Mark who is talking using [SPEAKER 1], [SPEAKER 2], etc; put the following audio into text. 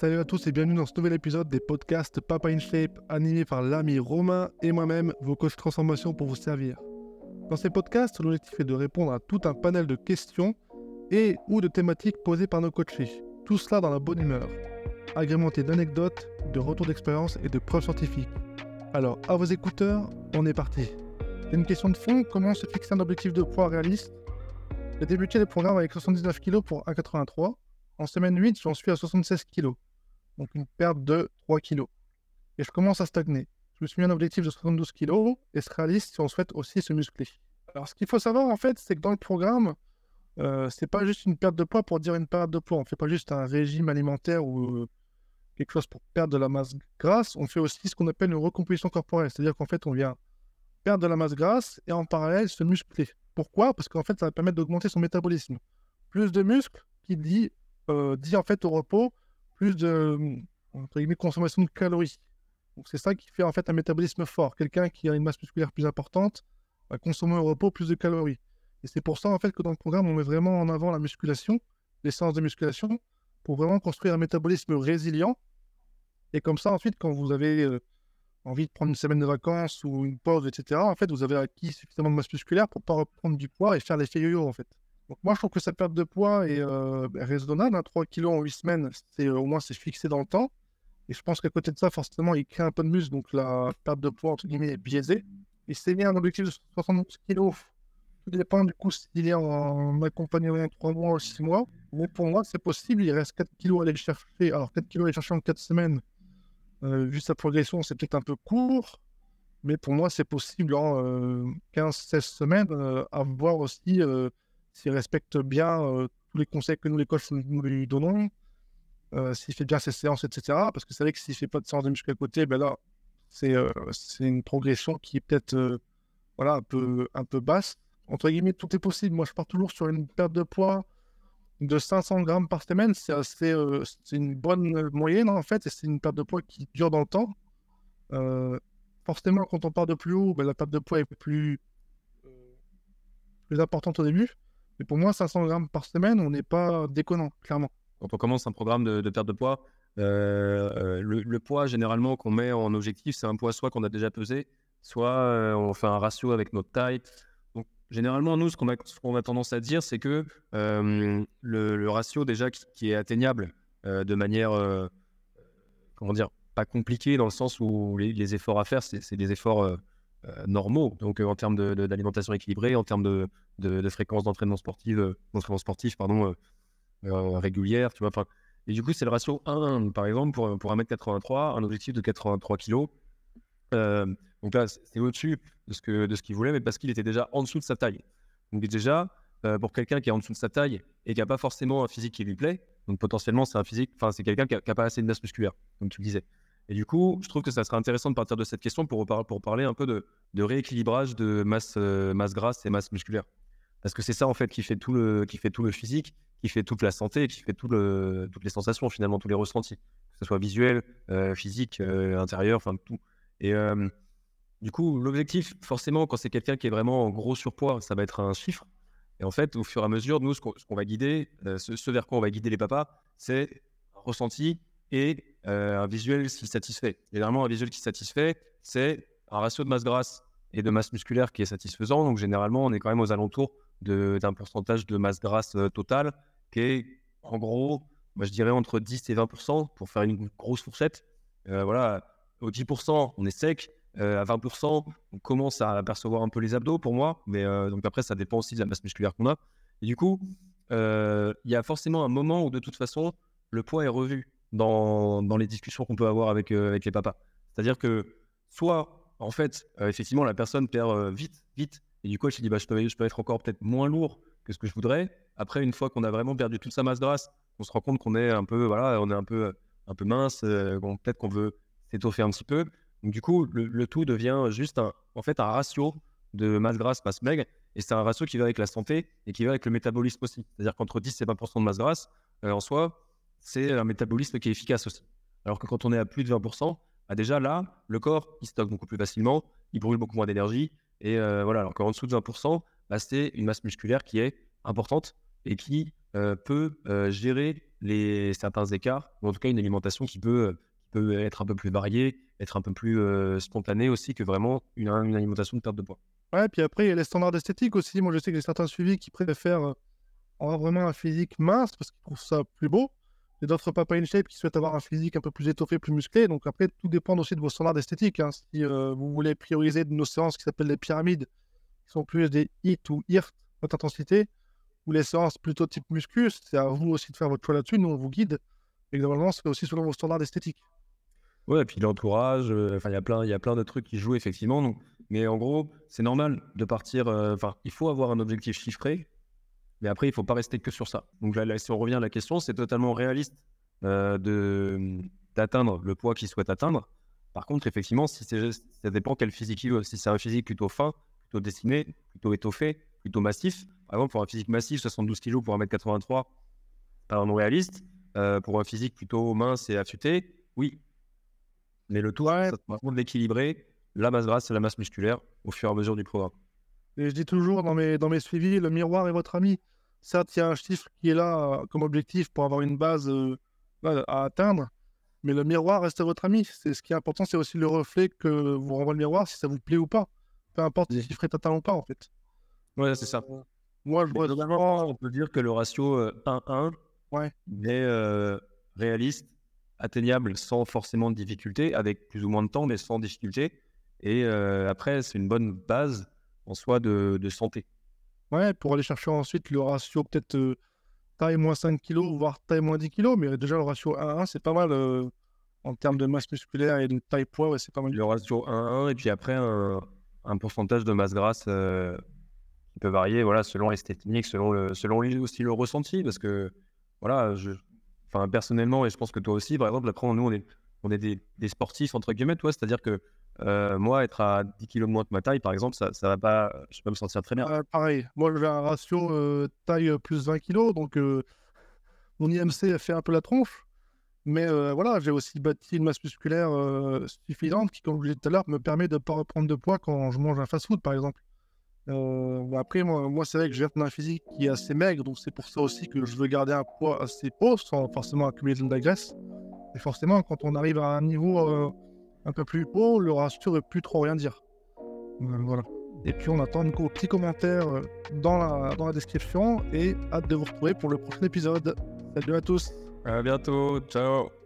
[SPEAKER 1] Salut à tous et bienvenue dans ce nouvel épisode des podcasts Papa in Shape animé par l'ami Romain et moi-même, vos coachs transformation pour vous servir. Dans ces podcasts, l'objectif est de répondre à tout un panel de questions et ou de thématiques posées par nos coachés. Tout cela dans la bonne humeur, agrémenté d'anecdotes, de retours d'expérience et de preuves scientifiques. Alors, à vos écouteurs, on est parti. Une question de fond, comment se fixer un objectif de poids réaliste? J'ai débuté le programme avec 79 kg pour 1,83. En semaine 8, j'en suis à 76 kg donc une perte de 3 kg. Et je commence à stagner. Je me suis mis un objectif de 72 kg et c'est réaliste si on souhaite aussi se muscler. Alors ce qu'il faut savoir en fait, c'est que dans le programme, euh, c'est pas juste une perte de poids pour dire une perte de poids. On fait pas juste un régime alimentaire ou euh, quelque chose pour perdre de la masse grasse. On fait aussi ce qu'on appelle une recomposition corporelle, c'est-à-dire qu'en fait on vient perdre de la masse grasse et en parallèle se muscler. Pourquoi? Parce qu'en fait ça va permettre d'augmenter son métabolisme. Plus de muscles qui dit, euh, dit en fait au repos plus de consommation de calories. Donc c'est ça qui fait en fait un métabolisme fort. Quelqu'un qui a une masse musculaire plus importante va consommer au repos plus de calories. Et c'est pour ça en fait que dans le programme on met vraiment en avant la musculation, les séances de musculation, pour vraiment construire un métabolisme résilient. Et comme ça ensuite quand vous avez euh, envie de prendre une semaine de vacances ou une pause, etc. En fait vous avez acquis suffisamment de masse musculaire pour pas reprendre du poids et faire l'effet yo-yo en fait. Donc moi, je trouve que cette perte de poids est euh, raisonnable. 3 hein. kg en 8 semaines, au moins c'est fixé dans le temps. Et je pense qu'à côté de ça, forcément, il crée un peu de muscle, donc la perte de poids, entre guillemets, est biaisée. Et c'est bien un objectif de 71 kg. Tout dépend du coup s'il est en accompagnement 3 mois ou 6 mois. Mais pour moi, c'est possible. Il reste 4 kg à aller chercher. Alors, 4 kg à aller chercher en 4 semaines, euh, vu sa progression, c'est peut-être un peu court. Mais pour moi, c'est possible en 15-16 euh, semaines à voir aussi s'il respecte bien euh, tous les conseils que nous, les coachs, nous lui donnons, euh, s'il fait bien ses séances, etc. Parce que c'est vrai que s'il ne fait pas de séances de muscu à côté, ben là, c'est euh, une progression qui est peut-être voilà, un, peu, un peu basse. Entre guillemets, tout est possible. Moi, je pars toujours sur une perte de poids de 500 grammes par semaine. C'est c'est une bonne moyenne, en fait, et c'est une perte de poids qui dure dans le temps. forcément, quand on part de plus haut, ben, la perte de poids est plus, plus importante au début. Mais pour moi, 500 grammes par semaine, on n'est pas déconnant, clairement.
[SPEAKER 2] Quand on commence un programme de, perte de poids, euh, euh, le, poids généralement qu'on met en objectif, c'est un poids soit qu'on a déjà pesé, soit euh, on fait un ratio avec notre taille. Donc généralement, nous, ce qu'on a, tendance à dire, c'est que le, ratio déjà qui, est atteignable de manière, comment dire, pas compliqué dans le sens où les, efforts à faire, c'est des efforts normaux, donc euh, en termes d'alimentation équilibrée, en termes de, de, fréquence d'entraînement sportif, euh, d'entraînement sportif pardon, régulière, tu vois. Et du coup, c'est le ratio 1, par exemple, pour, pour 1m83, un objectif de 83 kg. donc là, c'est au-dessus de ce qu'il de ce qu'il voulait, mais parce qu'il était déjà en dessous de sa taille. Donc déjà, pour quelqu'un qui est en dessous de sa taille et qui n'a pas forcément un physique qui lui plaît, donc potentiellement, c'est un physique, enfin, c'est quelqu'un qui n'a pas assez de masse musculaire, comme tu le disais. Et du coup, je trouve que ça serait intéressant de partir de cette question pour, pour parler un peu de, rééquilibrage de masse, euh, masse grasse et masse musculaire. Parce que c'est ça, en fait, qui fait, tout le, qui fait tout le physique, qui fait toute la santé, qui fait toutes les sensations, finalement, tous les ressentis. Que ce soit visuel, euh, physique, euh, intérieur, enfin tout. Et du coup, l'objectif, forcément, quand c'est quelqu'un qui est vraiment en gros surpoids, ça va être un chiffre. Et en fait, au fur et à mesure, nous, ce qu'on va guider, ce, vers quoi on va guider les papas, c'est ressenti et un visuel qui satisfait. Généralement, un visuel qui satisfait, c'est un ratio de masse grasse et de masse musculaire qui est satisfaisant. Donc, généralement, on est quand même aux alentours d'un pourcentage de masse grasse euh, totale qui est, en gros, je dirais entre 10 et 20% pour faire une grosse fourchette. Euh, voilà, au 10% on est sec. à 20% on commence à apercevoir un peu les abdos pour moi. Mais donc après, ça dépend aussi de la masse musculaire qu'on a. Et du coup, il y a forcément un moment où, de toute façon, le poids est revu dans, les discussions qu'on peut avoir avec, euh, avec les papas. C'est-à-dire que soit, en fait, euh, effectivement, la personne perd euh, vite, vite, et du coup, elle se dit, bah, je, peux, je peux être encore peut-être moins lourd que ce que je voudrais. Après, une fois qu'on a vraiment perdu toute sa masse grasse, on se rend compte qu'on est un peu, voilà, on est un peu, un peu mince, peut-être qu'on veut s'étoffer un petit peu. Du coup, le, tout devient juste un, en fait, un ratio de masse grasse, masse maigre, et c'est un ratio qui va avec la santé et qui va avec le métabolisme aussi. C'est-à-dire qu'entre 10 et 20% de masse grasse, en soi, c'est un métabolisme qui est efficace aussi. Alors que quand on est à plus de 20%, bah déjà là, le corps, il stocke beaucoup plus facilement, il brûle beaucoup moins d'énergie. Et euh, voilà, alors qu'en dessous de 20%, bah, c'est une masse musculaire qui est importante et qui euh, peut euh, gérer les, certains écarts, ou en tout cas une alimentation qui peut, peut être un peu plus variée, être un peu plus spontanée aussi que vraiment une, une alimentation de perte de poids.
[SPEAKER 1] Ouais, puis après, il y a les standards esthétiques aussi. Moi, je sais que j'ai certains suivis qui préfèrent avoir vraiment un physique mince parce qu'ils trouvent ça plus beau. Et d'autres Papa in Shape qui souhaitent avoir un physique un peu plus étoffé, plus musclé. Donc après, tout dépend aussi de vos standards esthétiques. hein. Si euh, vous voulez prioriser de nos séances qui s'appellent les pyramides, qui sont plus des HIT ou IRT, haute intensité, ou les séances plutôt type muscu, c'est à vous aussi de faire votre choix là-dessus. Nous, on vous guide. Et globalement, c'est aussi selon vos standards esthétiques.
[SPEAKER 2] Ouais, et puis l'entourage, euh, enfin, il y a plein, il y a plein de trucs qui jouent effectivement. Donc, mais en gros, c'est normal de partir. euh, Enfin, il faut avoir un objectif chiffré, mais après, il faut pas rester que sur ça. Donc là, là, si on revient à la question, c'est totalement réaliste euh, de d'atteindre le poids qu'il souhaite atteindre. Par contre, effectivement, si c'est, ça dépend quel physique il veut. Si c'est un physique plutôt fin, plutôt dessiné, plutôt étoffé, plutôt massif. Par exemple, pour un physique massif, 72 kg pour 1m83, pas vraiment réaliste. Euh, pour un physique plutôt mince et affûté, oui. Mais le tout,
[SPEAKER 1] Ouais.
[SPEAKER 2] ça l'équilibrer, la masse grasse et la masse musculaire au fur et à mesure du programme.
[SPEAKER 1] Et je dis toujours dans mes, dans mes suivis, le miroir est votre ami. Certes, il y a un chiffre qui est là euh, comme objectif pour avoir une base euh, à atteindre, mais le miroir reste votre ami. C'est ce qui est important, c'est aussi le reflet que vous renvoie le miroir, si ça vous plaît ou pas. Peu importe si le chiffre est atteint ou pas, en fait.
[SPEAKER 2] Ouais, c'est ça.
[SPEAKER 1] Moi, je vois
[SPEAKER 2] on peut dire que le ratio euh, 1-1
[SPEAKER 1] Ouais.
[SPEAKER 2] est euh, réaliste, atteignable sans forcément de difficulté, avec plus ou moins de temps, mais sans difficulté. Et euh, après, c'est une bonne base en soi de, de santé.
[SPEAKER 1] Ouais, pour aller chercher ensuite le ratio peut-être euh, taille moins 5 kg, voire taille moins 10 kg, mais déjà le ratio 1 à 1, c'est pas mal euh, en termes de masse musculaire et de taille poids, ouais, c'est pas mal.
[SPEAKER 2] Le ratio 1-1, et puis après, un, un pourcentage de masse grasse euh, qui peut varier voilà, selon l'esthétique, selon, le, selon aussi le ressenti, parce que, voilà, je, personnellement, et je pense que toi aussi, par exemple, après, nous, on est, on est des, sportifs, entre guillemets, toi, c'est-à-dire que euh, moi, être à 10 kg moins que ma taille, par exemple, ça, ça va pas, je vais me sentir très bien.
[SPEAKER 1] Euh, pareil, moi j'ai un ratio euh, taille euh, plus 20 kg, donc mon IMC fait un peu la tronche. Mais voilà, j'ai aussi bâti une masse musculaire suffisante qui, comme je vous disais tout à l'heure, me permet de ne pas reprendre de poids quand je mange un fast-food, par exemple. Après, moi, c'est vrai que viens d'un physique qui est assez maigre, donc c'est pour ça aussi que je veux garder un poids assez haut sans forcément accumuler de la graisse. Et forcément, quand on arrive à un niveau euh, un peu plus haut, le ratio ne veut plus trop rien dire. Euh, voilà. Et puis on attend vos petits commentaires euh, dans la, dans la description et hâte de vous retrouver pour le prochain épisode. Salut à tous
[SPEAKER 2] À bientôt, ciao